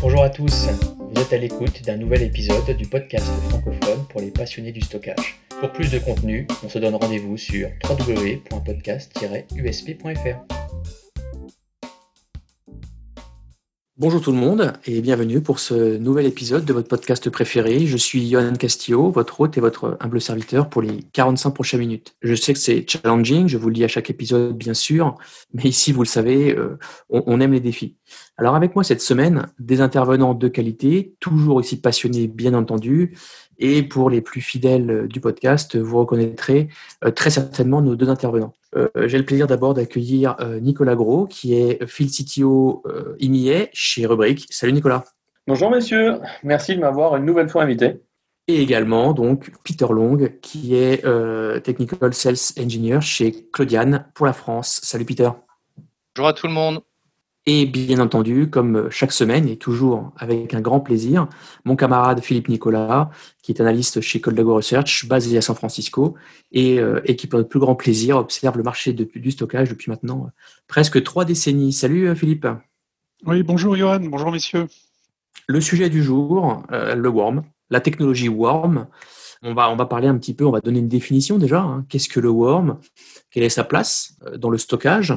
Bonjour à tous, vous êtes à l'écoute d'un nouvel épisode du podcast francophone pour les passionnés du stockage. Pour plus de contenu, on se donne rendez-vous sur www.podcast-usp.fr. Bonjour tout le monde et bienvenue pour ce nouvel épisode de votre podcast préféré. Je suis Johan Castillo, votre hôte et votre humble serviteur pour les 45 prochaines minutes. Je sais que c'est challenging, je vous le dis à chaque épisode bien sûr, mais ici vous le savez, euh, on, aime les défis. Alors avec moi cette semaine, des intervenants de qualité, toujours aussi passionnés bien entendu, et pour les plus fidèles du podcast, vous reconnaîtrez euh, très certainement nos deux intervenants. Euh, j'ai le plaisir d'abord d'accueillir euh, Nicolas Gros, qui est Field CTO IMIA chez Rubric. Salut Nicolas. Bonjour messieurs, merci de m'avoir une nouvelle fois invité. Et également donc Peter Long, qui est Technical Sales Engineer chez Claudiane pour la France. Salut Peter. Bonjour à tout le monde. Et bien entendu, comme chaque semaine et toujours avec un grand plaisir, mon camarade Philippe Nicolas, qui est analyste chez Coldago Research, basé à San Francisco, et, euh, et qui, pour notre plus grand plaisir, observe le marché du stockage depuis maintenant euh, presque trois décennies. Salut euh, Philippe. Oui, bonjour Johan, bonjour messieurs. Le sujet du jour, le worm, la technologie worm. On va, on va parler un petit peu, on va donner une définition déjà. Hein. Qu'est-ce que le worm? Quelle est sa place dans le stockage?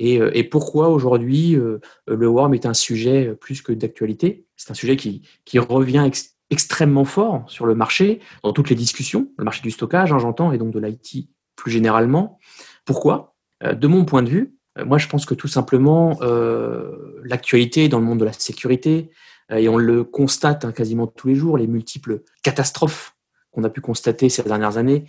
Euh, et, pourquoi aujourd'hui euh, le worm est un sujet plus que d'actualité? C'est un sujet qui, revient extrêmement fort sur le marché, dans toutes les discussions, le marché du stockage, hein, j'entends, et donc de l'IT plus généralement. Pourquoi? Euh, De mon point de vue, moi je pense que tout simplement l'actualité dans le monde de la sécurité, et on le constate hein, quasiment tous les jours, les multiples catastrophes qu'on a pu constater ces dernières années,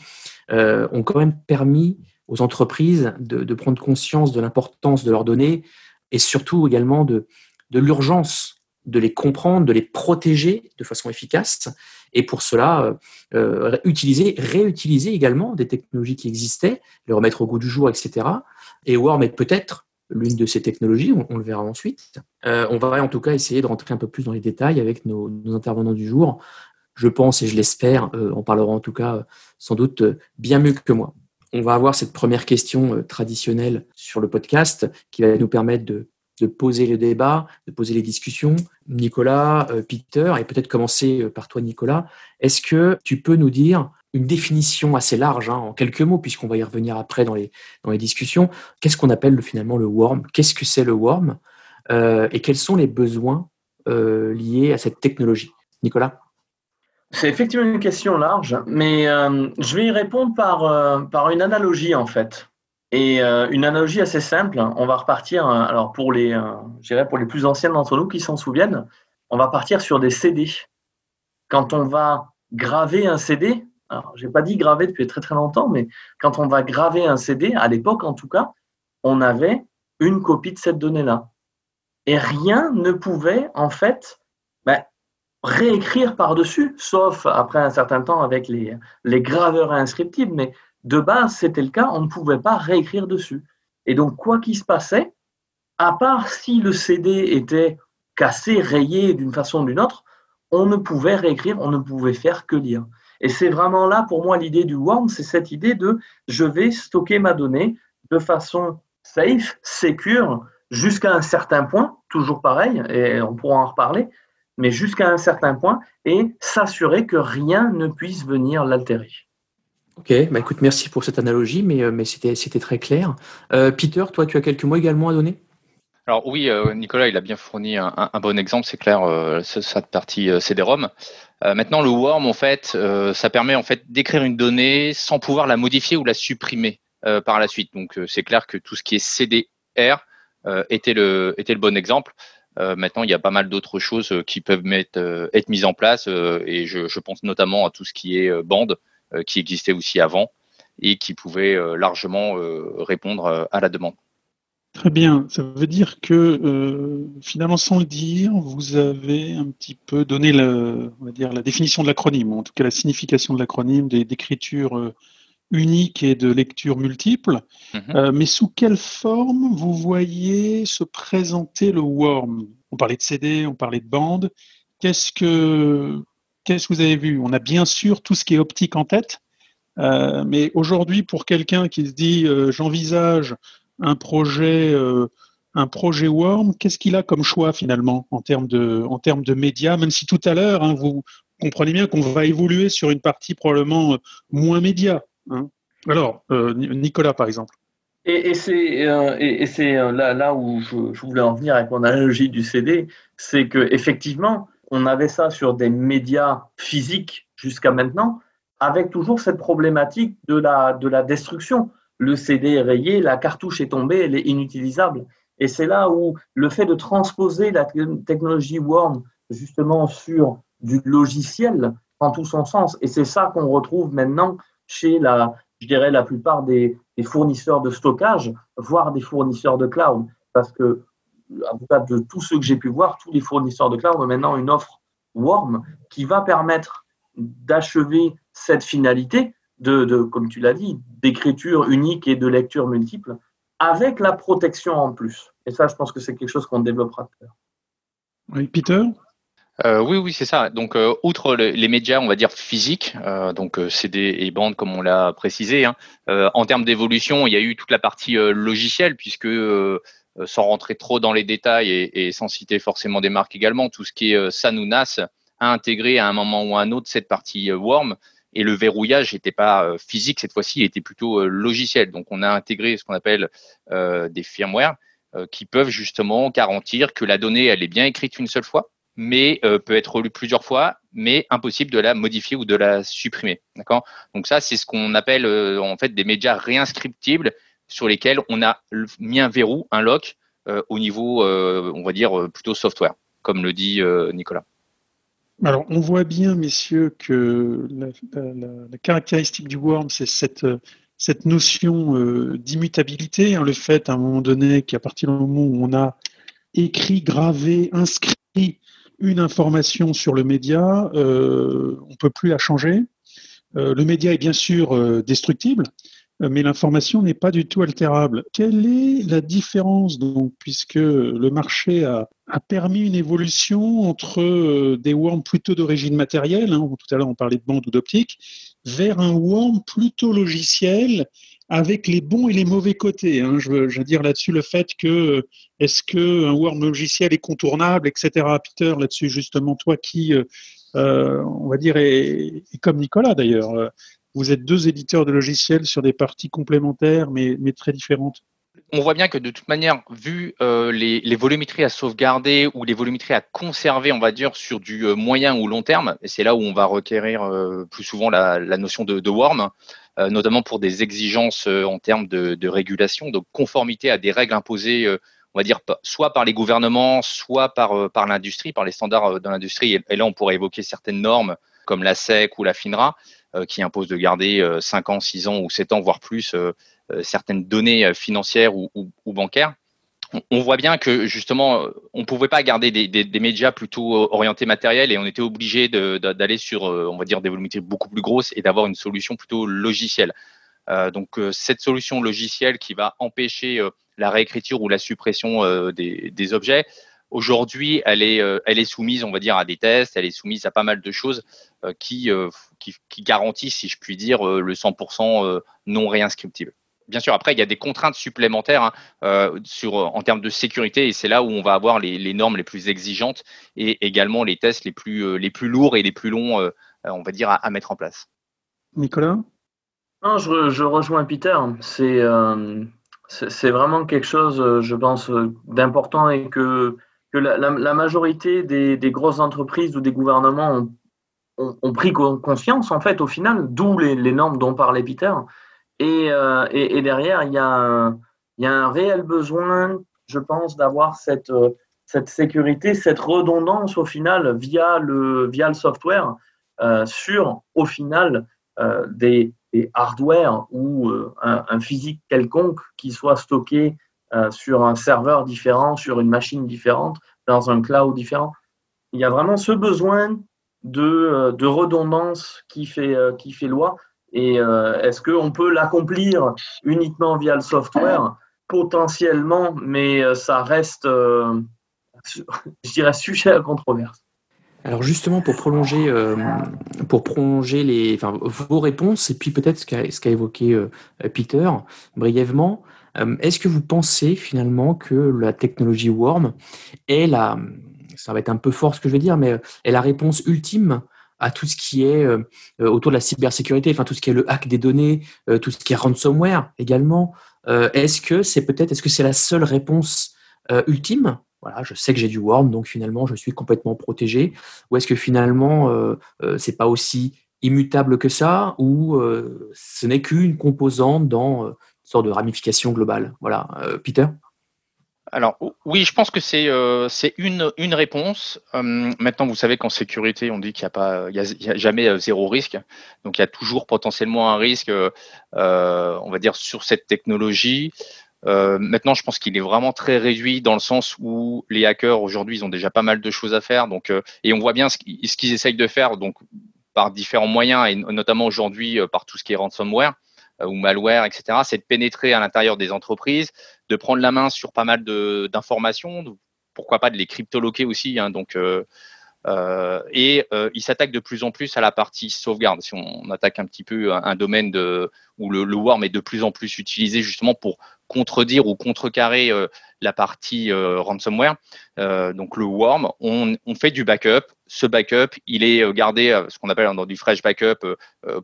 ont quand même permis aux entreprises de, prendre conscience de l'importance de leurs données et surtout également de, de l'urgence de les comprendre, de les protéger de façon efficace. Et pour cela, euh, euh, utiliser, réutiliser également des technologies qui existaient, les remettre au goût du jour, etc. Et Worm est peut-être l'une de ces technologies, on, le verra ensuite. Euh, on va en tout cas essayer de rentrer un peu plus dans les détails avec nos intervenants du jour. Je pense et je l'espère, on parlera en tout cas sans doute bien mieux que moi on va avoir cette première question euh, traditionnelle sur le podcast qui va nous permettre de, poser le débat, de poser les discussions. Nicolas, euh, Peter, et peut-être commencer euh, par toi, Nicolas. Est-ce que tu peux nous dire une définition assez large, hein, en quelques mots, puisqu'on va y revenir après dans les, dans les discussions. Qu'est-ce qu'on appelle finalement le worm? Qu'est-ce que c'est le worm? Et quels sont les besoins liés à cette technologie? Nicolas? C'est effectivement une question large, mais euh, je vais y répondre par, euh, par une analogie en fait. Et euh, une analogie assez simple. On va repartir, alors pour les, pour les plus anciens d'entre nous qui s'en souviennent, on va partir sur des CD. Quand on va graver un CD, alors j'ai pas dit graver depuis très très longtemps, mais quand on va graver un CD, à l'époque en tout cas, on avait une copie de cette donnée-là. Et rien ne pouvait en fait réécrire par-dessus, sauf après un certain temps avec les, les graveurs inscriptibles, mais de base, c'était le cas, on ne pouvait pas réécrire dessus. Et donc, quoi qu'il se passait, à part si le CD était cassé, rayé d'une façon ou d'une autre, on ne pouvait réécrire, on ne pouvait faire que lire. Et c'est vraiment là, pour moi, l'idée du worm, c'est cette idée de je vais stocker ma donnée de façon safe, secure, jusqu'à un certain point, toujours pareil, et on pourra en reparler, mais jusqu'à un certain point, et s'assurer que rien ne puisse venir l'altérer. Ok, bah écoute, merci pour cette analogie, mais, euh, mais c'était, c'était très clair. Euh, Peter, toi, tu as quelques mots également à donner? Alors oui, euh, Nicolas, il a bien fourni un, bon exemple, c'est clair, cette partie CD-ROM. maintenant, le worm, en fait, ça permet en fait d'écrire une donnée sans pouvoir la modifier ou la supprimer par la suite. Donc c'est clair que tout ce qui est CDR était le était le bon exemple. Euh, maintenant, il y a pas mal d'autres choses euh, qui peuvent euh, être mises en place et je, pense notamment à tout ce qui est bande qui existait aussi avant et qui pouvait largement répondre à la demande. Très bien. Ça veut dire que finalement, sans le dire, vous avez un petit peu donné la, définition de l'acronyme, en tout cas la signification de l'acronyme, d'écriture unique et de lecture multiple. Mhm. Euh, mais sous quelle forme vous voyez se présenter le worm? On parlait de CD, on parlait de bande. Qu'est-ce que, qu'est-ce que vous avez vu? On a bien sûr tout ce qui est optique en tête. Euh, mais aujourd'hui, pour quelqu'un qui se dit euh, j'envisage un projet un projet Worm, qu'est-ce qu'il a comme choix finalement en termes de, en termes de médias, même si tout à l'heure, hein, vous comprenez bien qu'on va évoluer sur une partie probablement moins média. Hein. Alors, euh, Nicolas, par exemple. Et, c'est euh, là, là, où je, voulais en venir avec mon analogie du CD, c'est que effectivement, on avait ça sur des médias physiques jusqu'à maintenant, avec toujours cette problématique de la, de la destruction. Le CD est rayé, la cartouche est tombée, elle est inutilisable. Et c'est là où le fait de transposer la technologie Worm justement sur du logiciel prend tout son sens. Et c'est ça qu'on retrouve maintenant chez la, je dirais, la plupart des, fournisseurs de stockage, voire des fournisseurs de cloud. Parce que, en tout de tous ceux que j'ai pu voir, tous les fournisseurs de cloud ont maintenant une offre Worm qui va permettre d'achever cette finalité de, comme tu l'as dit, d'écriture unique et de lecture multiple avec la protection en plus. Et ça, je pense que c'est quelque chose qu'on développera plus tard. Oui, Peter? Euh, oui, oui, c'est ça. Donc, euh, outre les médias, on va dire physiques, euh, donc CD et bande, comme on l'a précisé, hein, en termes d'évolution, il y a eu toute la partie logicielle, puisque sans rentrer trop dans les détails et, sans citer forcément des marques également, tout ce qui est SAN ou NAS a intégré à un moment ou à un autre cette partie Worm et le verrouillage n'était pas physique cette fois-ci, il était plutôt logiciel. Donc on a intégré ce qu'on appelle des firmware qui peuvent justement garantir que la donnée elle est bien écrite une seule fois, mais peut être relue plusieurs fois, mais impossible de la modifier ou de la supprimer. D'accord? Donc ça c'est ce qu'on appelle en fait des médias réinscriptibles sur lesquels on a mis un verrou, un lock au niveau, on va dire plutôt software, comme le dit Nicolas. Alors, on voit bien, messieurs, que la, caractéristique du worm, c'est cette, notion euh, d'immutabilité, hein, le fait à un moment donné qu'à partir du moment où on a écrit, gravé, inscrit une information sur le média, euh, on ne peut plus la changer. Euh, le média est bien sûr destructible, euh, mais l'information n'est pas du tout altérable. Quelle est la différence donc, puisque le marché a, permis une évolution entre des worms plutôt d'origine matérielle, hein, tout à l'heure on parlait de bande ou d'optique, vers un worm plutôt logiciel avec les bons et les mauvais côtés. Hein. Je, veux, dire là-dessus le fait que est-ce qu'un worm logiciel est contournable, etc. Peter, là-dessus justement, toi qui, euh, on va dire, est, comme Nicolas d'ailleurs, vous êtes deux éditeurs de logiciels sur des parties complémentaires mais, très différentes. On voit bien que de toute manière, vu euh, les, volumétries à sauvegarder ou les volumétries à conserver, on va dire, sur du euh, moyen ou long terme, et c'est là où on va requérir euh, plus souvent la, notion de, de worm, notamment pour des exigences en termes de, régulation, de conformité à des règles imposées, on va dire, soit par les gouvernements, soit par, par l'industrie, par les standards de l'industrie. Et, là, on pourrait évoquer certaines normes comme la SEC ou la FINRA, euh, qui impose de garder 5 euh, ans, 6 ans ou 7 ans, voire plus, euh, certaines données financières ou, bancaires on voit bien que justement, on ne pouvait pas garder des, médias plutôt orientés matériels et on était obligé d'aller sur, on va dire, des volumétries beaucoup plus grosses et d'avoir une solution plutôt logicielle. donc, cette solution logicielle qui va empêcher la réécriture ou la suppression des, objets, Aujourd'hui, elle est, euh, soumise, on va dire, à des tests, elle est soumise à pas mal de choses euh, qui, euh, qui, qui, garantissent, si je puis dire, le 100% non réinscriptible. Bien sûr, après, il y a des contraintes supplémentaires hein, sur, en termes de sécurité et c'est là où on va avoir les, les, normes les plus exigeantes et également les tests les plus, les plus lourds et les plus longs, on va dire, à, mettre en place. Nicolas? Non, je, je, rejoins Peter. C'est c'est vraiment quelque chose, je pense, d'important et que la, majorité des, grosses entreprises ou des gouvernements ont, pris conscience, en fait, au final, d'où les, normes dont parlait Peter. Et, euh, derrière, il y, a un, réel besoin, je pense, d'avoir cette, sécurité, cette redondance, au final, via le, software, euh, sur, au final, euh, des, hardware ou un, physique quelconque qui soit stocké euh, sur un serveur différent, sur une machine différente, dans un cloud différent. Il y a vraiment ce besoin de, euh, de redondance qui fait, euh, qui fait loi. Et est-ce qu'on peut l'accomplir uniquement via le software? Potentiellement, mais ça reste, je dirais, sujet à controverse. Alors justement, pour prolonger, pour prolonger les, vos réponses, et puis peut-être ce qu'a évoqué Peter brièvement, Est-ce que vous pensez finalement que la technologie Worm est la, ça va être un peu fort ce que je vais dire, mais est la réponse ultime à tout ce qui est autour de la cybersécurité, enfin tout ce qui est le hack des données, tout ce qui est ransomware également. est-ce que c'est peut-être, est-ce que c'est la seule réponse ultime? Voilà, je sais que j'ai du worm, donc finalement je suis complètement protégé. Ou est-ce que finalement euh, euh, c'est pas aussi immutable que ça, ou euh, ce n'est qu'une composante dans une sorte de ramification globale? Voilà, Peter? Alors oui, je pense que c'est c'est une, réponse. maintenant, vous savez qu'en sécurité, on dit qu'il n'y a jamais zéro risque. Donc il y a toujours potentiellement un risque, on va dire, sur cette technologie. Euh, maintenant, je pense qu'il est vraiment très réduit dans le sens où les hackers aujourd'hui, ils ont déjà pas mal de choses à faire. Donc, euh, et on voit bien ce qu'ils essayent de faire, donc par différents moyens et notamment aujourd'hui euh, par tout ce qui est ransomware ou malware, etc. C'est de pénétrer à l'intérieur des entreprises, de prendre la main sur pas mal d'informations, pourquoi pas de les cryptoloquer aussi. Hein, donc euh, et euh, il s'attaque de plus en plus à la partie sauvegarde. Si on, attaque un petit peu un, domaine de, où le, worm est de plus en plus utilisé justement pour contredire ou contrecarrer euh, la partie ransomware. donc le worm, on, fait du backup. Ce backup, il est gardé, ce qu'on appelle dans du fresh backup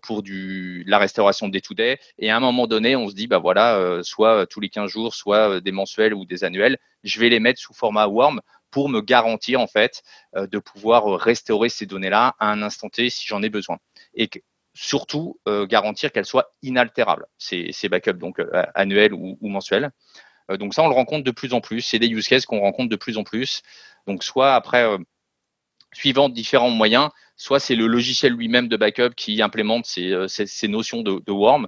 pour du, la restauration des day Et à un moment donné, on se dit, bah voilà, soit tous les 15 jours, soit des mensuels ou des annuels, je vais les mettre sous format worm pour me garantir en fait euh, de pouvoir restaurer ces données-là à un instant T si j'en ai besoin. Et surtout euh, garantir qu'elles soient inaltérables, ces, backups donc euh, annuels ou, mensuels. donc ça, on le rencontre de plus en plus. C'est des use cases qu'on rencontre de plus en plus. Donc soit après, suivant différents moyens, soit c'est le logiciel lui-même de backup qui implémente ces, ces, notions de, de worm,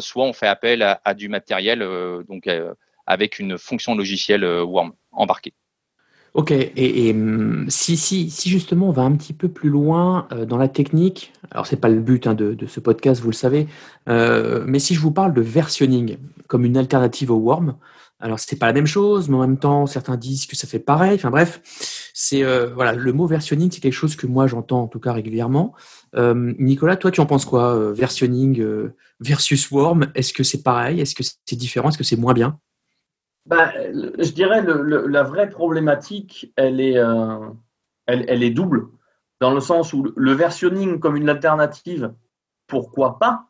soit on fait appel à, du matériel donc avec une fonction logicielle worm embarquée. Ok, et, hum, si, si, si justement on va un petit peu plus loin euh, dans la technique, alors c'est pas le but hein, de, ce podcast, vous le savez, euh, mais si je vous parle de versionning comme une alternative au Worm, alors c'est pas la même chose, mais en même temps certains disent que ça fait pareil. Enfin bref, c'est euh, voilà le mot versionning, c'est quelque chose que moi j'entends en tout cas régulièrement. Nicolas, toi tu en penses quoi, versionning versus Worm? Est-ce que c'est pareil? Est-ce que c'est différent? Est-ce que c'est moins bien? Ben, je dirais le, la vraie problématique, elle est, euh, elle, est double, dans le sens où le versionning comme une alternative, pourquoi pas,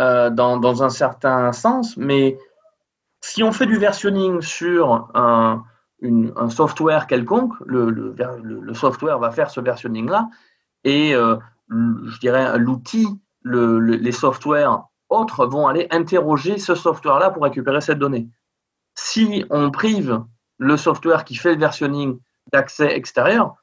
euh, dans, dans, un certain sens, mais si on fait du versionning sur un, un software quelconque, le, software va faire ce versionning-là, et euh, je dirais l'outil, les softwares autres vont aller interroger ce software-là pour récupérer cette donnée. Si on prive le software qui fait le versionning d'accès extérieur,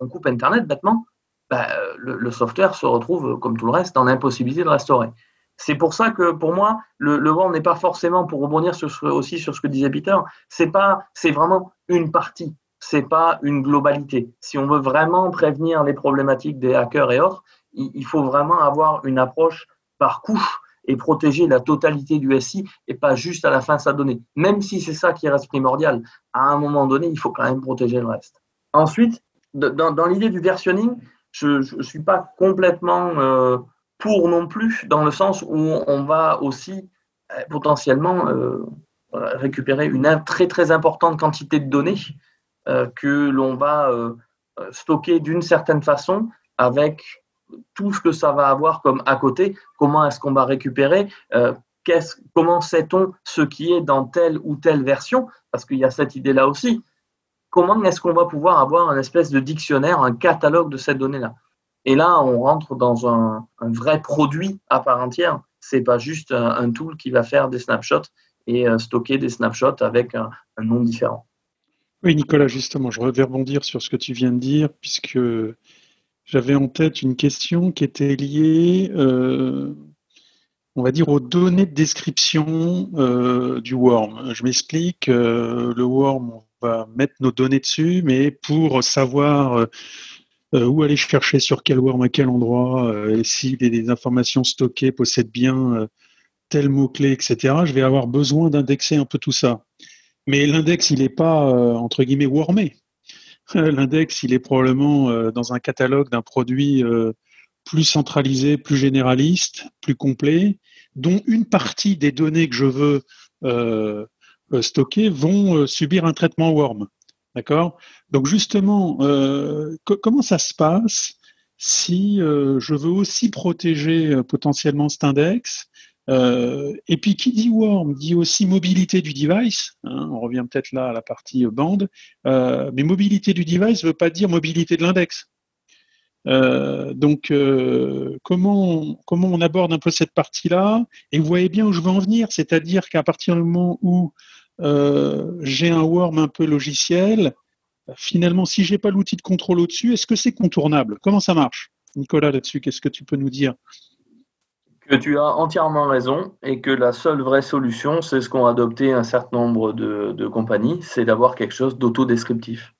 on coupe Internet bêtement, bah, le, software se retrouve, comme tout le reste, dans l'impossibilité de restaurer. C'est pour ça que pour moi, le, le n'est pas forcément, pour rebondir sur aussi sur ce que disait Peter, c'est pas, c'est vraiment une partie, c'est pas une globalité. Si on veut vraiment prévenir les problématiques des hackers et autres, il faut vraiment avoir une approche par couche et protéger la totalité du SI et pas juste à la fin sa donnée. Même si c'est ça qui reste primordial, à un moment donné, il faut quand même protéger le reste. Ensuite, dans, dans l'idée du versionning, je ne suis pas complètement euh, pour non plus, dans le sens où on va aussi euh, potentiellement euh, récupérer une très très importante quantité de données que l'on va stocker d'une certaine façon avec tout ce que ça va avoir comme à côté, comment est-ce qu'on va récupérer, euh, comment sait-on ce qui est dans telle ou telle version, parce qu'il y a cette idée-là aussi. Comment est-ce qu'on va pouvoir avoir un espèce de dictionnaire, un catalogue de cette donnée-là Et là, on rentre dans un, vrai produit à part entière. C'est pas juste un, tool qui va faire des snapshots et euh, stocker des snapshots avec un, un nom différent. Oui, Nicolas, justement, je vais rebondir sur ce que tu viens de dire, puisque j'avais en tête une question qui était liée, euh, on va dire, aux données de description euh, du worm. Je m'explique, le worm, on va mettre nos données dessus, mais pour savoir où aller chercher sur quel worm, à quel endroit, et si les, informations stockées possèdent bien tel mot-clé, etc., je vais avoir besoin d'indexer un peu tout ça. Mais l'index, il n'est pas, entre guillemets, wormé. L'index, il est probablement euh, dans un catalogue d'un produit euh, plus centralisé, plus généraliste, plus complet, dont une partie des données que je veux euh, stockés vont subir un traitement worm. D'accord? Donc justement, comment ça se passe si je veux aussi protéger potentiellement cet index? Euh, et puis, qui dit worm dit aussi mobilité du device. Hein, on revient peut-être là à la partie bande. Euh, mais mobilité du device ne veut pas dire mobilité de l'index. Euh, donc, comment, comment on aborde un peu cette partie-là? Et vous voyez bien où je veux en venir, c'est-à-dire qu'à partir du moment où j'ai un worm un peu logiciel, finalement, si j'ai pas l'outil de contrôle au-dessus, est-ce que c'est contournable? Comment ça marche? Nicolas, là-dessus, qu'est-ce que tu peux nous dire? Que tu as entièrement raison et que la seule vraie solution, c'est ce qu'ont adopté un certain nombre de, compagnies, c'est d'avoir quelque chose d'autodescriptif.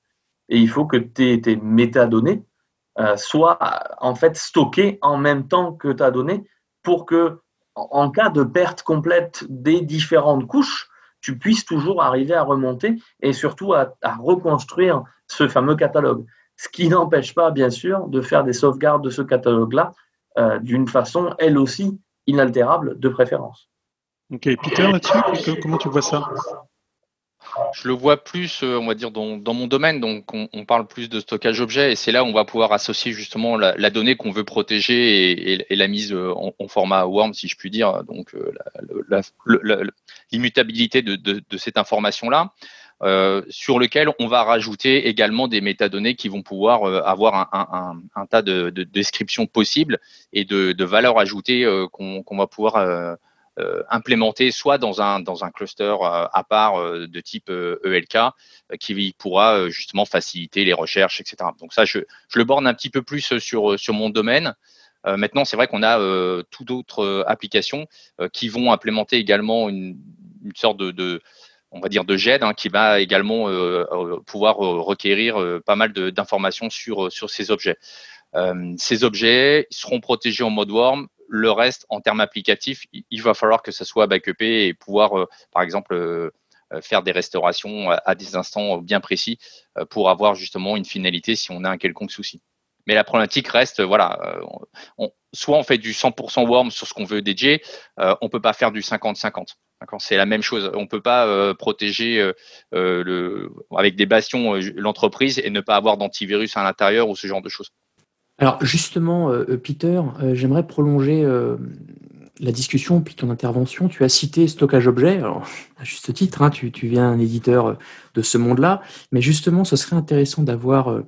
Et il faut que tes, tes métadonnées euh, soient en fait stockées en même temps que ta donnée pour que, en cas de perte complète des différentes couches, tu puisses toujours arriver à remonter et surtout à reconstruire ce fameux catalogue. Ce qui n'empêche pas, bien sûr, de faire des sauvegardes de ce catalogue-là euh, d'une façon, elle aussi, inaltérable de préférence. Ok, Peter, là-dessus, comment tu vois ça? Je le vois plus, euh, on va dire, dans, mon domaine. Donc, on, parle plus de stockage objet et c'est là où on va pouvoir associer justement la, donnée qu'on veut protéger et, la mise euh, en, format worm, si je puis dire. Donc, l'immutabilité de, cette information-là. Euh, sur lequel on va rajouter également des métadonnées qui vont pouvoir euh, avoir un, tas de, descriptions possibles et de, valeurs ajoutées euh, qu'on va pouvoir implémenter soit dans un, dans un cluster à part de type ELK e qui pourra justement faciliter les recherches, etc. Donc ça, je, le borne un petit peu plus sur, sur mon domaine. maintenant, c'est vrai qu'on a tout d'autres applications qui vont implémenter également une, une sorte de, on va dire de GED, hein, qui va également euh, euh, pouvoir euh, requérir pas mal d'informations sur, sur ces objets. ces objets seront protégés en mode worm. Le reste, en termes applicatifs, il va falloir que ça soit backupé et pouvoir, par exemple, faire des restaurations à des instants bien précis pour avoir justement une finalité si on a un quelconque souci. Mais la problématique reste, voilà, soit on fait du 100% worm sur ce qu'on veut dédier, on peut pas faire du 50-50. C'est la même chose. On ne peut pas euh, protéger euh, euh, avec des bastions l'entreprise et ne pas avoir d'antivirus à l'intérieur ou ce genre de choses. Alors justement, Peter, j'aimerais prolonger la discussion puis ton intervention. Tu as cité stockage objet, à juste titre, hein, tu, tu, viens un éditeur de ce monde-là, mais justement, ce serait intéressant d'avoir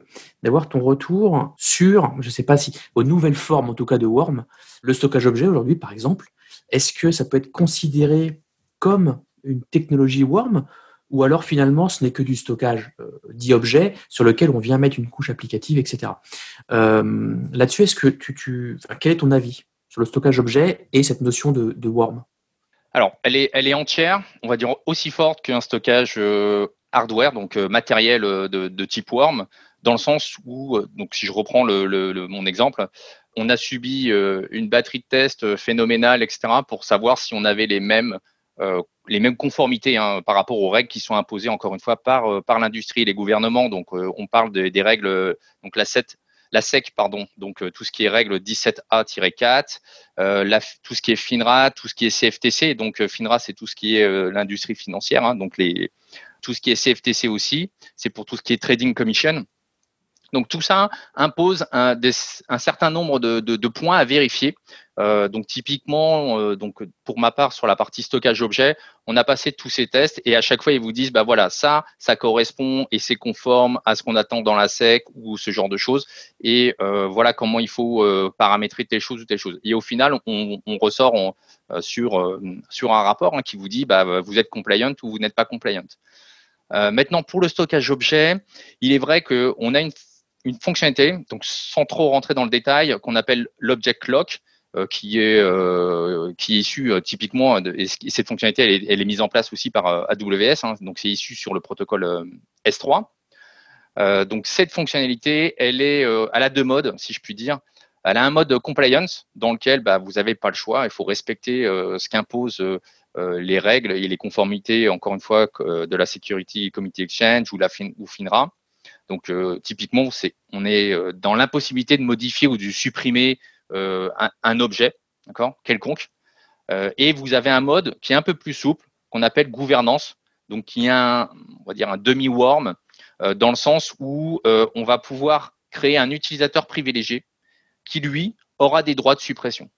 d'avoir ton retour sur, je ne sais pas si, aux nouvelles formes, en tout cas de Worm, le stockage objet aujourd'hui, par exemple. Est-ce que ça peut être considéré comme une technologie Worm ou alors finalement ce n'est que du stockage euh, d'objets sur lequel on vient mettre une couche applicative, etc. Euh, là-dessus, est-ce que tu, quel est ton avis sur le stockage objet et cette notion de, de Worm? Alors, elle est, entière, on va dire aussi forte qu'un stockage euh, hardware, donc matériel de, type Worm, dans le sens où, donc si je reprends mon exemple, on a subi une batterie de tests phénoménale, etc., pour savoir si on avait les mêmes les mêmes conformités hein, par rapport aux règles qui sont imposées encore une fois par, euh, par l'industrie et les gouvernements. Donc, euh, on parle des règles, donc la 7, la SEC, pardon, donc tout ce qui est règle 17A-4, tout ce qui est FINRA, tout ce qui est CFTC. Donc FINRA, c'est tout ce qui est l'industrie financière, hein, donc les, tout ce qui est CFTC aussi, c'est pour tout ce qui est Trading Commission. Donc tout ça impose un, certain nombre de, points à vérifier. Euh, donc typiquement, euh, donc pour ma part sur la partie stockage objet, on a passé tous ces tests et à chaque fois ils vous disent bah voilà ça, ça correspond et c'est conforme à ce qu'on attend dans la SEC ou ce genre de choses et euh, voilà comment il faut paramétrer telle chose ou telle chose. Et au final, on, ressort sur sur un rapport hein, qui vous dit bah vous êtes compliant ou vous n'êtes pas compliant. maintenant pour le stockage objet, il est vrai qu'on a une une fonctionnalité, donc sans trop rentrer dans le détail, qu'on appelle l'object lock, qui est euh, qui est issu euh, typiquement et cette fonctionnalité elle est, est, mise en place aussi par AWS, hein, donc c'est issu sur le protocole S3. donc cette fonctionnalité, elle est, elle a deux modes, si je puis dire. Elle a un mode compliance dans lequel bah, vous n'avez pas le choix, il faut respecter ce qu'imposent les règles et les conformités, encore une fois, de la Security Committee Exchange ou la FINRA. Donc euh, typiquement, c'est on est euh, dans l'impossibilité de modifier ou de supprimer euh, un, objet, d'accord, quelconque. et vous avez un mode qui est un peu plus souple, qu'on appelle gouvernance, donc qui est un, on va dire un demi-worm, dans le sens où on va pouvoir créer un utilisateur privilégié qui, lui, aura des droits de suppression.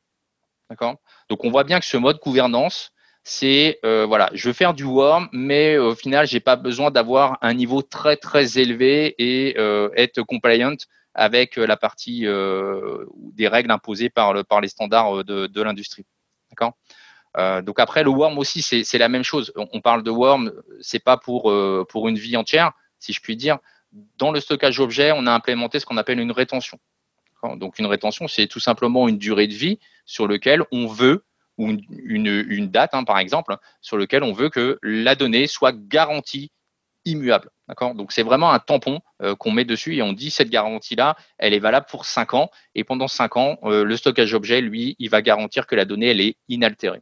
Donc, on voit bien que ce mode gouvernance, c'est euh, voilà, je veux faire du worm, mais au final, j'ai pas besoin d'avoir un niveau très très élevé et euh, être compliant avec la partie euh, des règles imposées par, le, par les standards de, de l'industrie. D'accord? Donc après le worm aussi c'est la même chose. On parle de worm, c'est pas pour pour une vie entière, si je puis dire. Dans le stockage objet, on a implémenté ce qu'on appelle une rétention. Donc une rétention, c'est tout simplement une durée de vie sur lequel on veut ou une, date, hein, par exemple, sur lequel on veut que la donnée soit garantie immuable. Donc c'est vraiment un tampon euh, qu'on met dessus et on dit cette garantie-là, elle est valable pour 5 ans et pendant 5 ans, euh, le stockage objet, lui, il va garantir que la donnée, elle est inaltérée.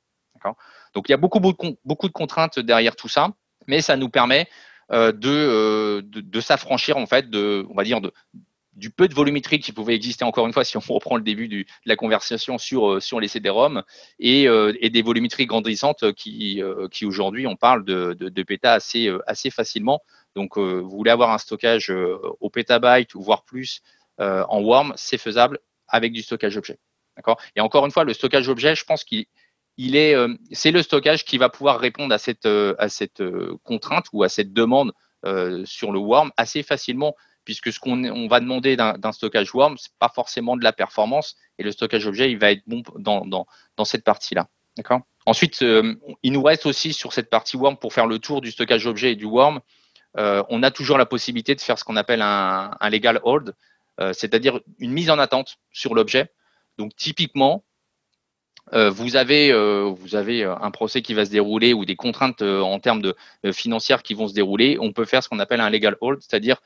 Donc il y a beaucoup, de contraintes derrière tout ça, mais ça nous permet euh, de, de, de s'affranchir en fait de, on va dire, de, du peu de volumétrie qui pouvait exister encore une fois si on reprend le début de la conversation sur, euh, les CD-ROM et, euh, et, des volumétries grandissantes qui, euh, qui aujourd'hui on parle de, de, péta assez, assez facilement. Donc vous voulez avoir un stockage au pétabyte ou voire plus en warm, c'est faisable avec du stockage objet. Et encore une fois, le stockage objet, je pense qu'il il est, c'est le stockage qui va pouvoir répondre à cette contrainte ou à cette demande sur le warm assez facilement puisque ce qu'on on va demander d'un stockage warm, c'est pas forcément de la performance, et le stockage objet, il va être bon dans, cette partie-là. Ensuite, euh, il nous reste aussi sur cette partie warm pour faire le tour du stockage objet et du warm. Euh, on a toujours la possibilité de faire ce qu'on appelle un, legal hold, euh, c'est-à-dire une mise en attente sur l'objet. Donc typiquement, vous avez, vous avez un procès qui va se dérouler ou des contraintes en termes de financières qui vont se dérouler. On peut faire ce qu'on appelle un legal hold, c'est-à-dire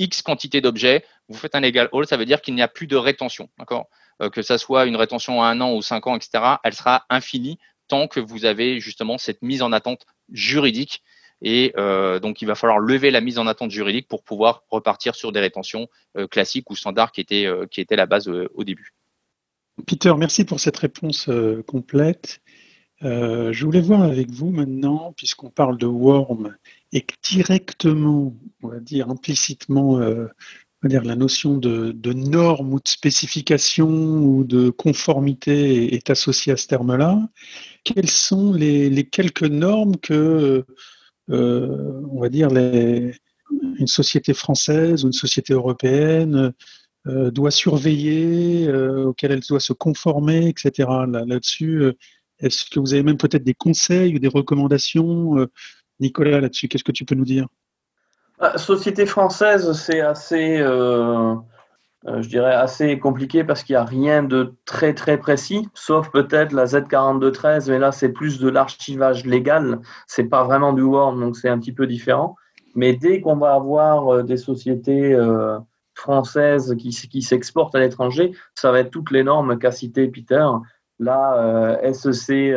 X quantité d'objets, vous faites un legal hold, ça veut dire qu'il n'y a plus de rétention. D'accord? Euh, Que ça soit une rétention à un an ou cinq ans, etc., elle sera infinie tant que vous avez justement cette mise en attente juridique. Et euh, donc, il va falloir lever la mise en attente juridique pour pouvoir repartir sur des rétentions euh, classiques ou standards qui étaient, qui étaient la base au début. Peter, merci pour cette réponse complète. je voulais voir avec vous maintenant, puisqu'on parle de Worm et que directement, on va dire implicitement, euh, on va dire la notion de, norme ou de spécification ou de conformité est, associée à ce terme-là, quelles sont les, quelques normes que, euh, on va dire, une société française ou une société européenne euh, doit surveiller, auxquelles elle doit se conformer, etc. Là-dessus, là est-ce que vous avez même peut-être des conseils ou des recommandations Nicolas, là-dessus, qu'est-ce que tu peux nous dire? Bah, Société française, c'est assez, euh, euh, je dirais, assez compliqué parce qu'il n'y a rien de très très précis, sauf peut-être la Z4213, mais là c'est plus de l'archivage légal, c'est pas vraiment du Word, donc c'est un petit peu différent. Mais dès qu'on va avoir euh, des sociétés françaises qui, qui s'exportent à l'étranger, ça va être toutes les normes qu'a cité Peter. Là, SEC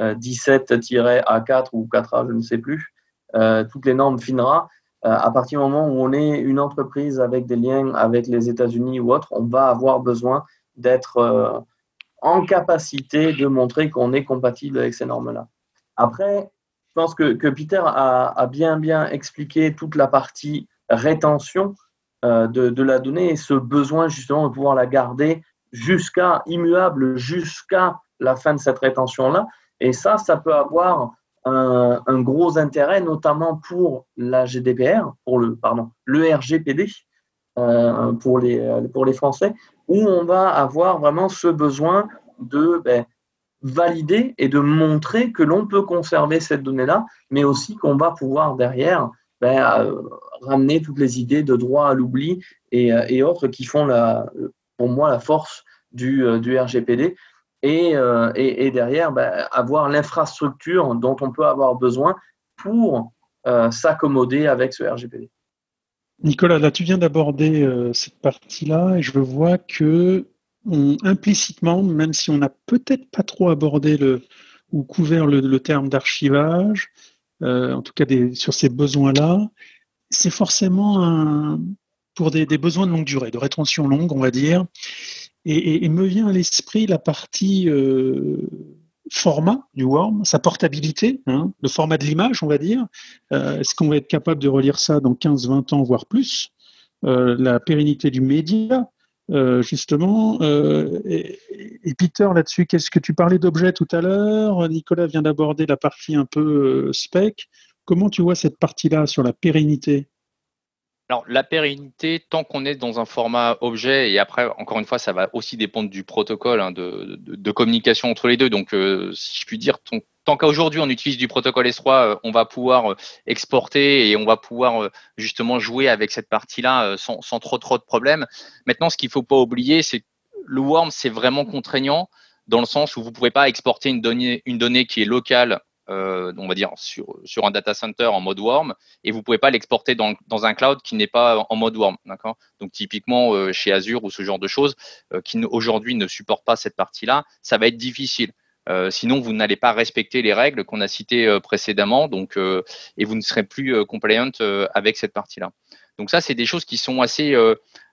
17-A4 ou 4A, je ne sais plus, euh, toutes les normes FINRA, euh, à partir du moment où on est une entreprise avec des liens avec les États-Unis ou autres, on va avoir besoin d'être euh, en capacité de montrer qu'on est compatible avec ces normes-là. Après, je pense que, Peter a, bien bien expliqué toute la partie rétention de, de, la donnée et ce besoin justement de pouvoir la garder jusqu'à immuable, jusqu'à la fin de cette rétention-là. Et ça, ça peut avoir un, gros intérêt, notamment pour la GDPR, pour le, pardon, le RGPD, euh, pour, les, pour les Français, où on va avoir vraiment ce besoin de ben, valider et de montrer que l'on peut conserver cette donnée-là, mais aussi qu'on va pouvoir derrière ben, euh, ramener toutes les idées de droit à l'oubli et, euh, et, autres qui font la, pour moi la force du, du RGPD euh, et, derrière ben, avoir l'infrastructure dont on peut avoir besoin pour euh, s'accommoder avec ce RGPD. Nicolas, là tu viens d'aborder euh, cette partie-là et je vois que implicitement, même si on n'a peut-être pas trop abordé le, ou couvert le, terme d'archivage, en tout cas sur ces besoins-là, c'est forcément pour des, besoins de longue durée, de rétention longue, on va dire. Et, me vient à l'esprit la partie euh, format du worm, sa portabilité, hein, le format de l'image, on va dire. Est-ce qu'on va être capable de relire ça dans 15-20 ans, voire plus? La pérennité du média, justement. et, Peter, là-dessus, qu'est-ce que tu parlais d'objets tout à l'heure? Nicolas vient d'aborder la partie un peu spec. Comment tu vois cette partie-là sur la pérennité? Alors, la pérennité, tant qu'on est dans un format objet, et après, encore une fois, ça va aussi dépendre du protocole hein, de, communication entre les deux. Donc, euh, si je puis dire, tant qu'aujourd'hui on utilise du protocole S3, euh, on va pouvoir euh, exporter et on va pouvoir justement jouer avec cette partie-là sans, trop trop de problèmes. Maintenant, ce qu'il ne faut pas oublier, c'est que le Worm, c'est vraiment contraignant dans le sens où vous ne pouvez pas exporter une donnée, une donnée qui est locale euh, on va dire, sur, un data center en mode warm et vous ne pouvez pas l'exporter dans, un cloud qui n'est pas en mode warm. Donc, typiquement, euh, chez Azure ou ce genre de choses euh, qui aujourd'hui ne supportent pas cette partie-là, ça va être difficile. sinon, vous n'allez pas respecter les règles qu'on a citées précédemment, et vous ne serez plus compliant avec cette partie-là. Donc ça, c'est des choses qui sont assez,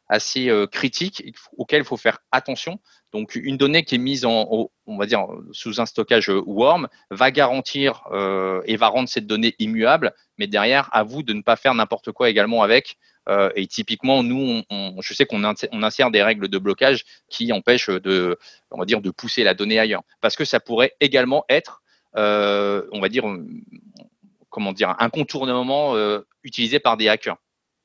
assez critiques auxquelles il faut faire attention. Donc, une donnée qui est mise en, on va dire, sous un stockage warm va garantir euh, et va rendre cette donnée immuable, mais derrière, à vous de ne pas faire n'importe quoi également avec. Euh, et typiquement, nous, je sais qu'on insère des règles de blocage qui empêchent de, on va dire, de pousser la donnée ailleurs, parce que ça pourrait également être, euh, on va dire, comment dire, un contournement utilisé par des hackers.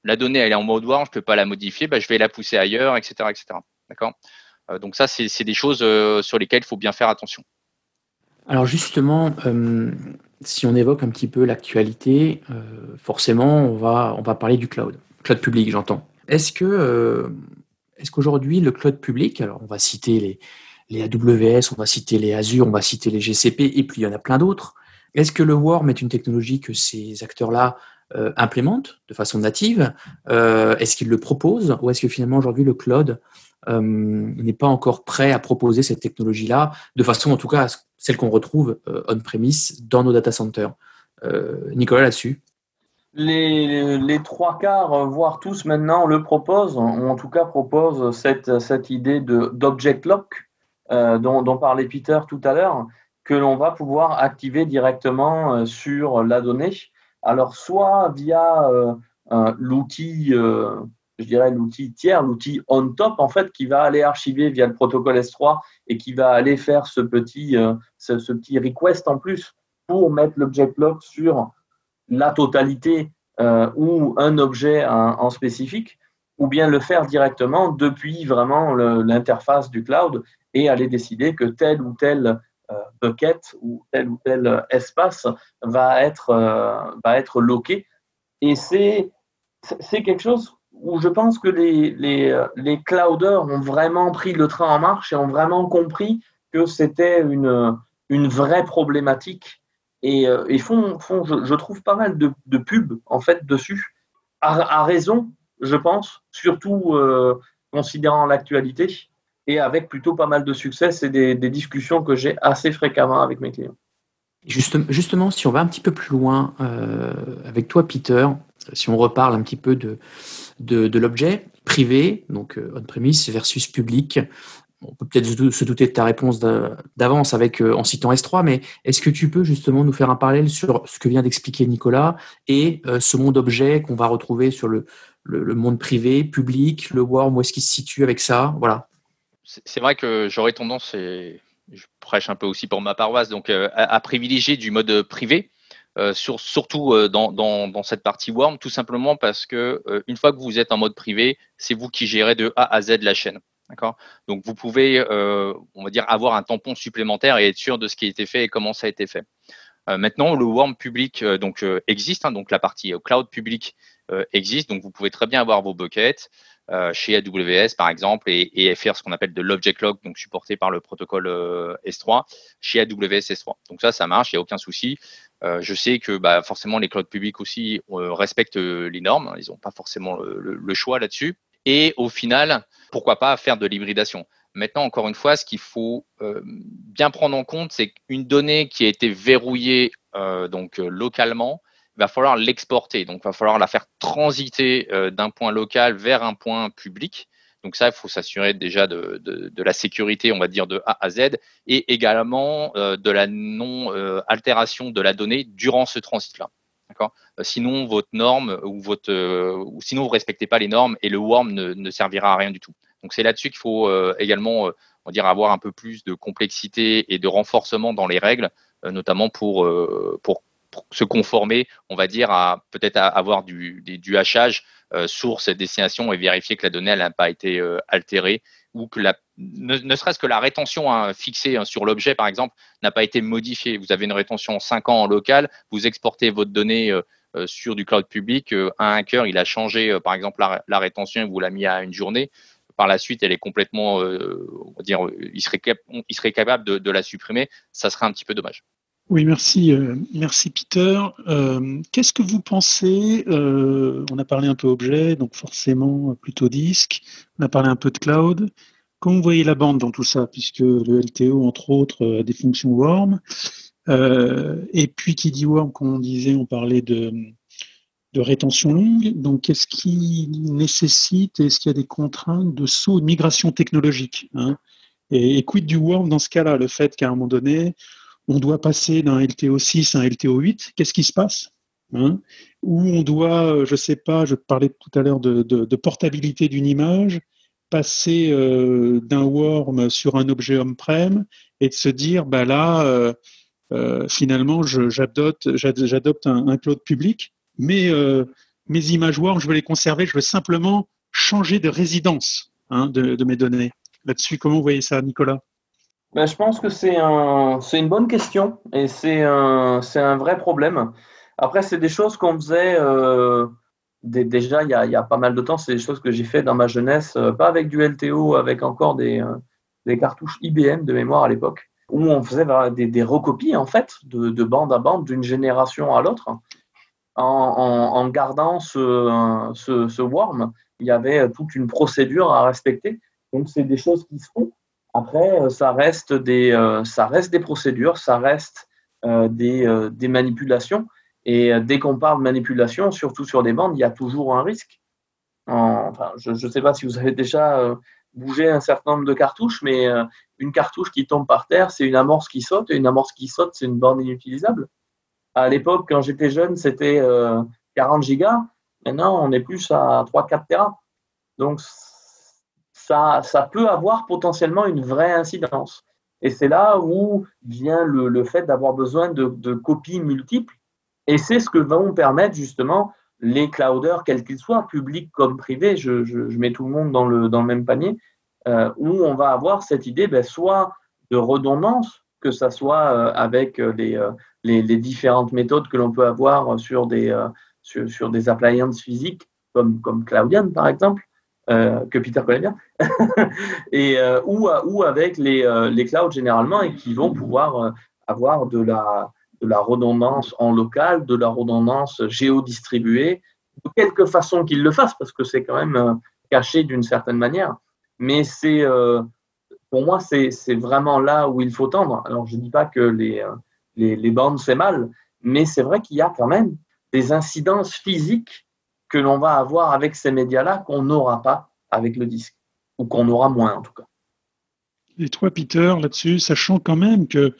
La donnée, elle est en mode warm, je ne peux pas la modifier, bah, je vais la pousser ailleurs, etc., etc. D'accord? Euh, donc ça, c'est des choses euh, sur lesquelles il faut bien faire attention. Alors justement, euh, si on évoque un petit peu l'actualité, forcément, on va, on va parler du cloud, cloud public, j'entends. Est-ce que est-ce qu'aujourd'hui le cloud public, alors on va citer les, les AWS, on va citer les Azure, on va citer les GCP, et puis il y en a plein d'autres. Est-ce que le Worm est une technologie que ces acteurs-là implémentent de façon native Est-ce qu'ils le proposent Ou est-ce que finalement aujourd'hui le cloud euh, n'est pas encore prêt à proposer cette technologie-là, de façon en tout cas celle qu'on retrouve euh, on-premise dans nos data centers? Euh, Nicolas, là-dessus les, trois quarts, voire tous maintenant, le proposent, ou en tout cas proposent cette, cette idée d'object lock dont, parlait Peter tout à l'heure, que l'on va pouvoir activer directement sur la donnée. Alors, soit via l'outil je dirais, l'outil tiers, l'outil on top, en fait, qui va aller archiver via le protocole S3 et qui va aller faire ce petit, euh, ce, request en plus pour mettre l'object lock sur la totalité euh, ou un objet en, spécifique, ou bien le faire directement depuis vraiment l'interface du cloud et aller décider que tel ou tel euh, bucket ou tel ou tel espace va être, va être loqué. Et c'est quelque chose où je pense que les, les, les clouders ont vraiment pris le train en marche et ont vraiment compris que c'était une, une vraie problématique. Et, euh, et font, font je, trouve, pas mal de, de pubs en fait dessus, à, raison, je pense, surtout euh, considérant l'actualité et avec plutôt pas mal de succès. C'est des, discussions que j'ai assez fréquemment avec mes clients. Justement, si on va un petit peu plus loin euh, avec toi, Peter, si on reparle un petit peu de, de, l'objet privé, donc euh, on-premise versus public. On peut peut-être se douter de ta réponse d'avance avec euh, en citant S3, mais est-ce que tu peux justement nous faire un parallèle sur ce que vient d'expliquer Nicolas et ce monde objet qu'on va retrouver sur le, le, monde privé, public, le Worm, où est-ce qu'il se situe avec ça? Voilà. C'est vrai que j'aurais tendance, et je prêche un peu aussi pour ma paroisse, donc à privilégier du mode privé euh, sur, surtout euh, dans, cette partie warm, tout simplement parce que euh, une fois que vous êtes en mode privé, c'est vous qui gérez de A à Z la chaîne. D'accord? Donc vous pouvez, on va dire, avoir un tampon supplémentaire et être sûr de ce qui a été fait et comment ça a été fait. maintenant, le warm public donc existe, hein, donc la partie cloud public existe, donc vous pouvez très bien avoir vos buckets. Chez AWS par exemple et, faire ce qu'on appelle de l'object log, donc supporté par le protocole S3 chez AWS S3. Donc ça, ça marche, il n'y a aucun souci. Euh, je sais que bah, forcément les clouds publics aussi euh, respectent euh, les normes, ils n'ont pas forcément le, choix là-dessus. Et au final, pourquoi pas faire de l'hybridation? Maintenant, encore une fois, ce qu'il faut bien prendre en compte, c'est qu'une donnée qui a été verrouillée donc localement, il va falloir l'exporter. Donc, il va falloir la faire transiter d'un point local vers un point public. Donc ça, il faut s'assurer déjà de, de, la sécurité, on va dire, de A à Z, et également de la non-altération de la donnée durant ce transit-là. Sinon, votre norme ou votre, sinon vous respectez pas les normes et le worm ne, ne servira à rien du tout. Donc c'est là-dessus qu'il faut également, on va dire, avoir un peu plus de complexité et de renforcement dans les règles, notamment pour, pour se conformer, on va dire, à peut-être avoir du, du, hachage euh, source et destination et vérifier que la donnée n'a pas été euh, altérée ou que la, ne, serait-ce que la rétention hein, fixée hein, sur l'objet, par exemple, n'a pas été modifiée. Vous avez une rétention en 5 ans en local, vous exportez votre donnée euh, sur du cloud public, un hacker, il a changé, par exemple, la, rétention et vous l'a mis à une journée par la suite, elle est complètement, on va dire, il serait, il serait capable de, de, la supprimer, ça serait un petit peu dommage. Oui, merci, euh, merci Peter. Euh, qu'est-ce que vous pensez euh, On a parlé un peu objet, donc forcément plutôt disque. On a parlé un peu de cloud. Comment vous voyez la bande dans tout ça, puisque le LTO, entre autres, a des fonctions worm. et puis, qui dit worm, comme on disait, on parlait de, de rétention longue. Donc, qu'est-ce qui nécessite, est-ce qu'il y a des contraintes de saut de migration technologique hein? Et, et quid du worm dans ce cas-là? Le fait qu'à un moment donné, on doit passer d'un LTO6 à un LTO8, qu'est-ce qui se passe hein? Ou on doit, euh, je ne sais pas, je parlais tout à l'heure de, portabilité d'une image, passer euh, d'un worm sur un objet on-prem et de se dire, bah là, euh, finalement, j'adopte un, cloud public, mais mes images worm, je veux les conserver, je veux simplement changer de résidence hein, de mes données. Là-dessus, comment vous voyez ça, Nicolas? Ben, je pense que c'est un, une bonne question et c'est un, un vrai problème. Après, c'est des choses qu'on faisait euh, déjà il y, a, il y, a, pas mal de temps. C'est des choses que j'ai fait dans ma jeunesse, euh, pas avec du LTO, avec encore des, euh, des cartouches IBM de mémoire à l'époque, où on faisait des, des, recopies en fait de, de bande à bande d'une génération à l'autre. En, en, en, gardant ce, ce, ce worm, il y avait toute une procédure à respecter. Donc, c'est des choses qui se font. Après, euh, ça reste des, euh, ça reste des procédures, ça reste euh, des, des manipulations. Et dès qu'on parle de manipulation, surtout sur des bandes, il y a toujours un risque. Enfin, je ne sais pas si vous avez déjà bougé un certain nombre de cartouches, mais une cartouche qui tombe par terre, c'est une amorce qui saute, et une amorce qui saute, c'est une bande inutilisable. À l'époque, quand j'étais jeune, c'était 40 gigas. Maintenant, on est plus à 3-4 Tera. Donc, ça, peut avoir potentiellement une vraie incidence. Et c'est là où vient le, fait d'avoir besoin de, copies multiples. Et c'est ce que vont permettre justement les clouders, quels qu'ils soient, publics comme privés, je, mets tout le monde dans le, même panier, euh, où on va avoir cette idée ben, soit de redondance, que ce soit euh, avec euh, les, différentes méthodes que l'on peut avoir sur des, sur, des appliances physiques, comme, comme Cloudian par exemple, euh, que Peter connaît bien, et, euh, ou, ou, avec les, euh, les, clouds généralement, et qui vont pouvoir avoir de la, de la redondance en local, de la redondance géodistribuée, de quelque façon qu'ils le fassent, parce que c'est quand même caché d'une certaine manière. Mais c'est, pour moi, c'est vraiment là où il faut tendre. Alors, je ne dis pas que les, les, les bandes, c'est mal, mais c'est vrai qu'il y a quand même des incidences physiques que l'on va avoir avec ces médias-là qu'on n'aura pas avec le disque, ou qu'on aura moins en tout cas. Et toi, Peter, là-dessus, sachant quand même qu'il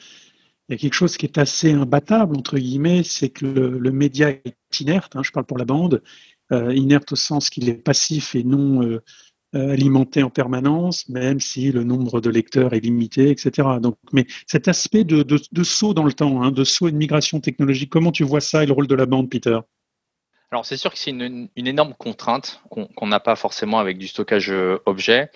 y a quelque chose qui est assez imbattable, entre guillemets, c'est que le, média est inerte, hein, je parle pour la bande, euh, inerte au sens qu'il est passif et non euh, alimenté en permanence, même si le nombre de lecteurs est limité, etc. Donc, mais cet aspect de, saut dans le temps, hein, de saut et de migration technologique, comment tu vois ça et le rôle de la bande, Peter? Alors c'est sûr que c'est une, énorme contrainte qu'on n'a pas forcément avec du stockage euh, objet.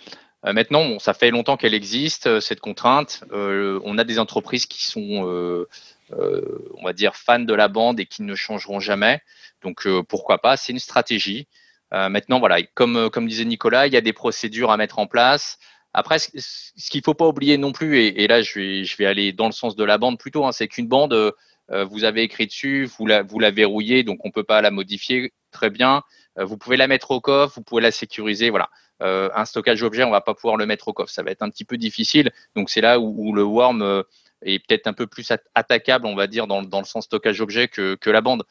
Euh, maintenant, ça fait longtemps qu'elle existe, euh, cette contrainte. on a des entreprises qui sont, on va dire, fans de la bande et qui ne changeront jamais. Donc pourquoi pas? C'est une stratégie. maintenant, voilà, comme, disait Nicolas, il y a des procédures à mettre en place. Après, ce, qu'il ne faut pas oublier non plus, et, là je vais, aller dans le sens de la bande plutôt, hein, c'est qu'une bande, vous avez écrit dessus, vous la, vous la verrouillez, donc on ne peut pas la modifier très bien. Euh, vous pouvez la mettre au coffre, vous pouvez la sécuriser. Voilà. Euh, un stockage objet, on va pas pouvoir le mettre au coffre. Ça va être un petit peu difficile. Donc c'est là où, le worm est peut-être un peu plus attaquable, on va dire, dans, dans le sens stockage objet que, que la bande.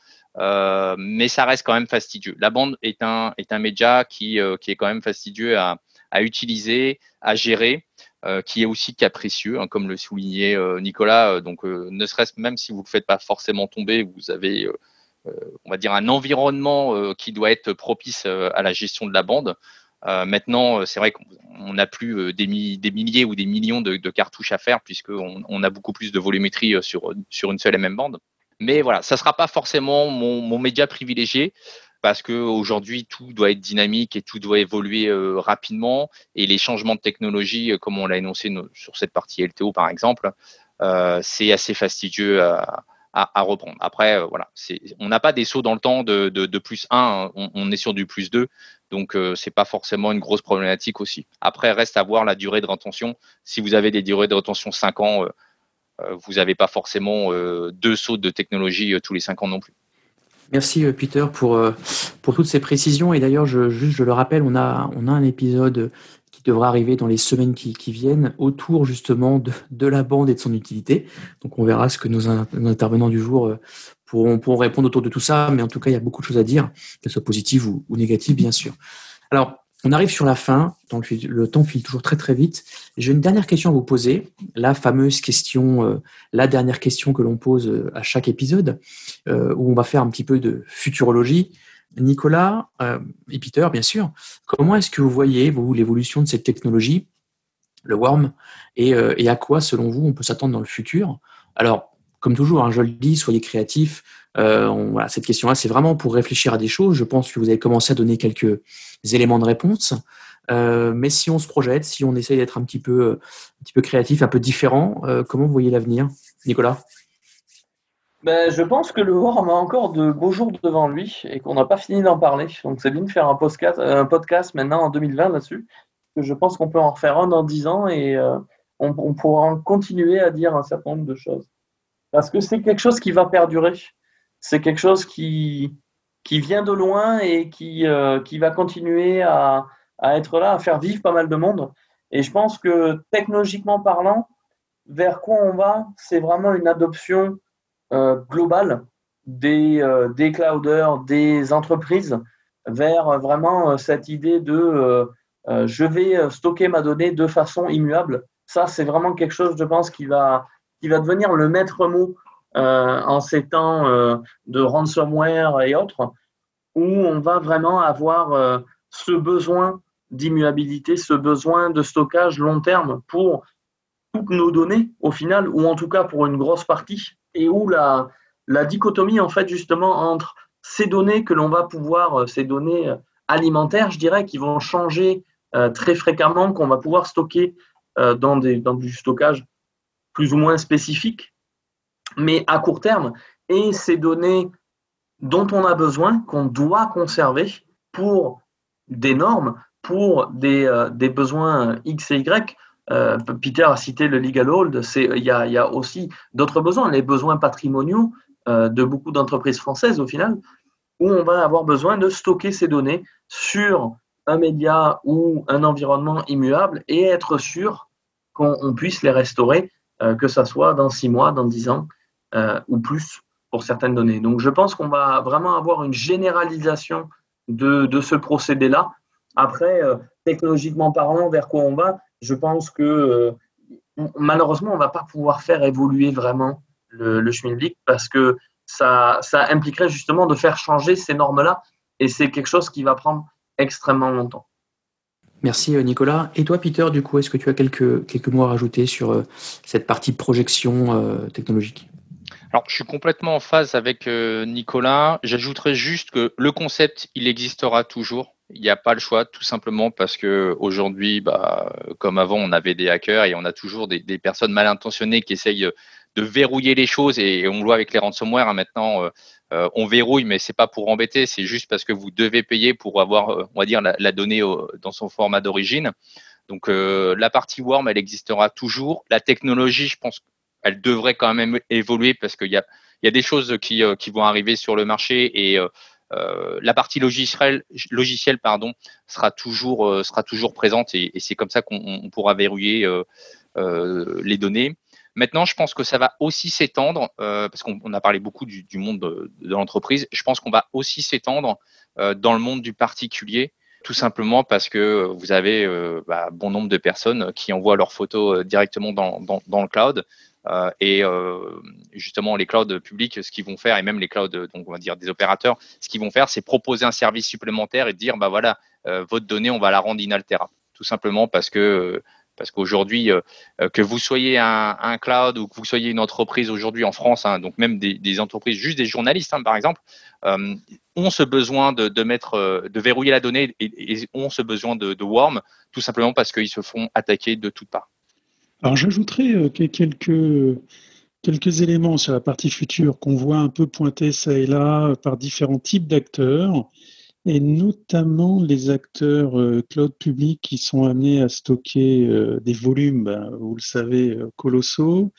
mais ça reste quand même fastidieux. La bande est un, est un média qui, qui est quand même fastidieux à, à utiliser, à gérer, qui est aussi capricieux, hein, comme le soulignait Nicolas. donc, ne serait-ce même si vous ne le faites pas forcément tomber, vous avez on va dire un environnement qui doit être propice à la gestion de la bande. maintenant, c'est vrai qu'on n'a plus des, milliers ou des millions de, cartouches à faire puisqu'on on a beaucoup plus de volumétrie sur, sur une seule et même bande. Mais voilà, ça ne sera pas forcément mon, média privilégié parce qu'aujourd'hui, tout doit être dynamique et tout doit évoluer euh, rapidement. Et les changements de technologie, euh, comme on l'a énoncé sur cette partie LTO par exemple, euh, c'est assez fastidieux à, reprendre. Après, voilà, on n'a pas des sauts dans le temps de, plus 1, hein. on, est sur du plus 2. Donc, ce n'est pas forcément une grosse problématique aussi. Après, reste à voir la durée de rétention. Si vous avez des durées de rétention 5 ans, vous n'avez pas forcément deux sauts de technologie tous les cinq ans non plus. Merci Peter pour, pour toutes ces précisions. Et d'ailleurs, je, je le rappelle, on a, on a un épisode qui devra arriver dans les semaines qui, viennent autour justement de, de, la bande et de son utilité. Donc on verra ce que nos, intervenants du jour pourront, pourront, répondre autour de tout ça. Mais en tout cas, il y a beaucoup de choses à dire, qu'elles soient positives ou, ou négatives, bien sûr. Alors, on arrive sur la fin, le temps file toujours très très vite. J'ai une dernière question à vous poser, la fameuse question, euh, la dernière question que l'on pose euh, à chaque épisode, euh, où on va faire un petit peu de futurologie. Nicolas et Peter, bien sûr, comment est-ce que vous voyez, vous, l'évolution de cette technologie, le worm, et, et, à quoi, selon vous, on peut s'attendre dans le futur? Alors, comme toujours, hein, je le dis, soyez créatifs. Euh, cette question-là, c'est vraiment pour réfléchir à des choses. Je pense que vous avez commencé à donner quelques éléments de réponse. Euh, mais si on se projette, si on essaye d'être un petit peu, un petit peu créatif, un peu différent, euh, comment vous voyez l'avenir, Nicolas? Ben, je pense que le Worm a encore de beaux jours devant lui et qu'on n'a pas fini d'en parler. Donc c'est bien de faire un podcast, un podcast maintenant en 2020 là-dessus. Je pense qu'on peut en refaire un dans 10 ans et on, on pourra continuer à dire un certain nombre de choses parce que c'est quelque chose qui va perdurer. C'est quelque chose qui, qui vient de loin et qui, euh, qui va continuer à, à, être là, à faire vivre pas mal de monde. Et je pense que technologiquement parlant, vers quoi on va, c'est vraiment une adoption euh, globale des, euh, des clouders, des entreprises, vers vraiment cette idée de je vais stocker ma donnée de façon immuable. Ça, c'est vraiment quelque chose, je pense, qui va, qui va devenir le maître mot euh, en ces temps euh, de ransomware et autres, où on va vraiment avoir euh, ce besoin d'immuabilité, ce besoin de stockage long terme pour toutes nos données au final, ou en tout cas pour une grosse partie, et où la, la dichotomie en fait justement entre ces données que l'on va pouvoir, ces données alimentaires, je dirais, qui vont changer très fréquemment, qu'on va pouvoir stocker dans, des, dans du stockage plus ou moins spécifiques, mais à court terme, et ces données dont on a besoin, qu'on doit conserver pour des normes, pour des, euh, des besoins X et Y. Euh, Peter a cité le legal hold, il y a, y a, aussi d'autres besoins, les besoins patrimoniaux euh, de beaucoup d'entreprises françaises au final, où on va avoir besoin de stocker ces données sur un média ou un environnement immuable et être sûr qu'on puisse les restaurer que ça soit dans six mois, dans dix ans euh, ou plus pour certaines données. Donc je pense qu'on va vraiment avoir une généralisation de, ce procédé-là. Après, euh, technologiquement parlant, vers quoi on va, je pense que malheureusement, on ne va pas pouvoir faire évoluer vraiment le, le Schmilblick parce que ça, ça impliquerait justement de faire changer ces normes-là et c'est quelque chose qui va prendre extrêmement longtemps. Merci euh, Nicolas. Et toi Peter, du coup, est-ce que tu as quelques, quelques mots à rajouter sur euh, cette partie projection euh, technologique? Alors, je suis complètement en phase avec Nicolas. J'ajouterais juste que le concept, il existera toujours. Il n'y a pas le choix, tout simplement parce que aujourd'hui, bah, comme avant, on avait des hackers et on a toujours des, personnes mal intentionnées qui essayent de verrouiller les choses et on le voit avec les ransomware hein, maintenant. Euh, on verrouille, mais c'est pas pour embêter, c'est juste parce que vous devez payer pour avoir, euh, on va dire, la, donnée dans son format d'origine. Donc la partie worm, elle existera toujours. La technologie, je pense, elle devrait quand même évoluer parce qu'il y a, y a des choses qui, qui vont arriver sur le marché et la partie logicielle, logicielle pardon, sera toujours, sera toujours présente et, et c'est comme ça qu'on pourra verrouiller les données. Maintenant, je pense que ça va aussi s'étendre, euh, parce qu'on a parlé beaucoup du, monde de, l'entreprise, je pense qu'on va aussi s'étendre euh, dans le monde du particulier. tout simplement parce que vous avez bah, bon nombre de personnes qui envoient leurs photos directement dans, dans, le cloud. et justement, les clouds publics, ce qu'ils vont faire, et même les clouds, donc on va dire des opérateurs, ce qu'ils vont faire, c'est proposer un service supplémentaire et dire, bah voilà, votre donnée, on va la rendre inaltérable. Tout simplement parce que parce qu'aujourd'hui, euh, euh, que vous soyez un, cloud ou que vous soyez une entreprise aujourd'hui en France, hein, donc même des, entreprises, juste des journalistes hein, par exemple, euh, ont ce besoin de, mettre, de verrouiller la donnée et, ont ce besoin de, de worm, tout simplement parce qu'ils se font attaquer de toutes parts. Alors j'ajouterai quelques, quelques éléments sur la partie future qu'on voit un peu pointer ça et là par différents types d'acteurs et notamment les acteurs euh, cloud publics qui sont amenés à stocker euh, des volumes, ben, vous le savez, euh, colossaux,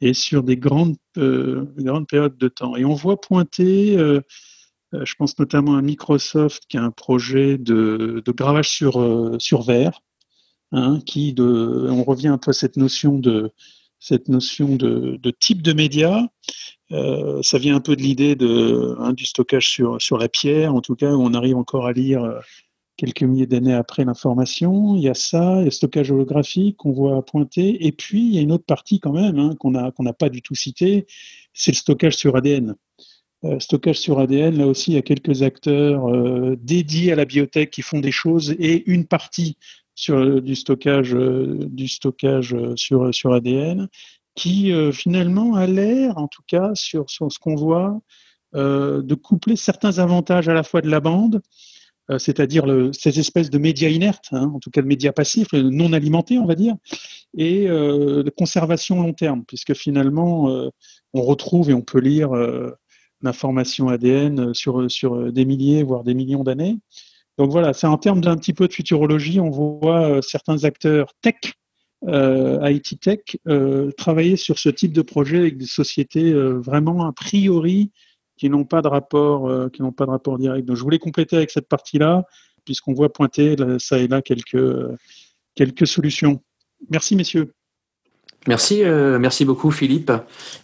et sur des grandes, grandes périodes de temps. Et on voit pointer, je pense notamment à Microsoft qui a un projet de, de gravage sur, sur verre, hein, qui de, on revient un peu à cette notion de, cette notion de, type de média euh, ça vient un peu de l'idée hein, du stockage sur, la pierre, en tout cas, où on arrive encore à lire euh, quelques milliers d'années après l'information. Il y a ça, il y a le stockage holographique qu'on voit pointer. Et puis, il y a une autre partie quand même hein, qu'on n'a pas du tout citée, c'est le stockage sur ADN. Euh, stockage sur ADN, là aussi, il y a quelques acteurs dédiés à la biotech qui font des choses et une partie sur du stockage, du stockage sur, sur ADN qui euh, finalement a l'air, en tout cas sur, ce qu'on voit, euh, de coupler certains avantages à la fois de la bande, euh, c'est-à-dire ces espèces de médias inertes, hein, en tout cas de médias passifs, non alimentés, on va dire, et de conservation long terme, puisque finalement, on retrouve et on peut lire l'information ADN sur, sur des milliers, voire des millions d'années. Donc voilà, c'est en termes d'un petit peu de futurologie, on voit certains acteurs tech euh, IT Tech euh, travailler sur ce type de projet avec des sociétés euh, vraiment a priori qui n'ont pas de rapport, qui n'ont pas de rapport direct. Donc je voulais compléter avec cette partie-là, puisqu'on voit pointer ça et là quelques quelques solutions. Merci messieurs. Merci, merci beaucoup Philippe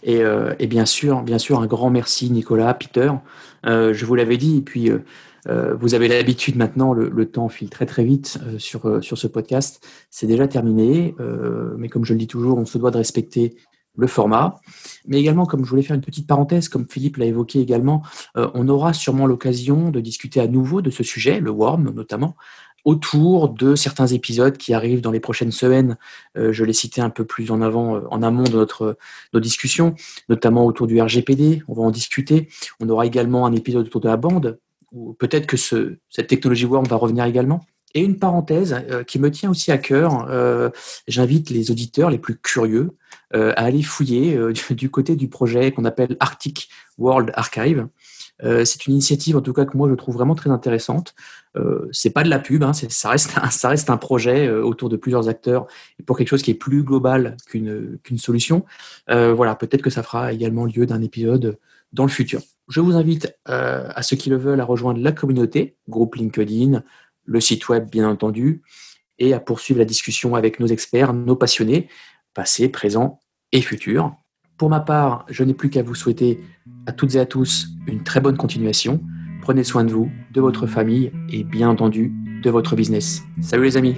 et, et, bien sûr, bien sûr un grand merci Nicolas, Peter. je vous l'avais dit et puis euh, vous avez l'habitude maintenant, le, temps file très très vite euh, sur, euh, sur ce podcast. C'est déjà terminé, mais comme je le dis toujours, on se doit de respecter le format. Mais également, comme je voulais faire une petite parenthèse, comme Philippe l'a évoqué également, on aura sûrement l'occasion de discuter à nouveau de ce sujet, le worm notamment, autour de certains épisodes qui arrivent dans les prochaines semaines. je l'ai cité un peu plus en avant, en amont de notre nos discussions, notamment autour du RGPD. On va en discuter. On aura également un épisode autour de la bande peut-être que ce, cette technologie Worm va revenir également. Et une parenthèse euh, qui me tient aussi à cœur, euh, j'invite les auditeurs les plus curieux euh, à aller fouiller du, côté du projet qu'on appelle Arctic World Archive. c'est une initiative en tout cas que moi je trouve vraiment très intéressante. c'est pas de la pub, hein, ça, reste un, projet autour de plusieurs acteurs pour quelque chose qui est plus global qu'une qu'une solution. voilà, peut-être que ça fera également lieu d'un épisode dans le futur. Je vous invite euh, à ceux qui le veulent à rejoindre la communauté, groupe LinkedIn, le site web bien entendu, et à poursuivre la discussion avec nos experts, nos passionnés, passés, présents et futurs. Pour ma part, je n'ai plus qu'à vous souhaiter à toutes et à tous une très bonne continuation. Prenez soin de vous, de votre famille et bien entendu de votre business. Salut les amis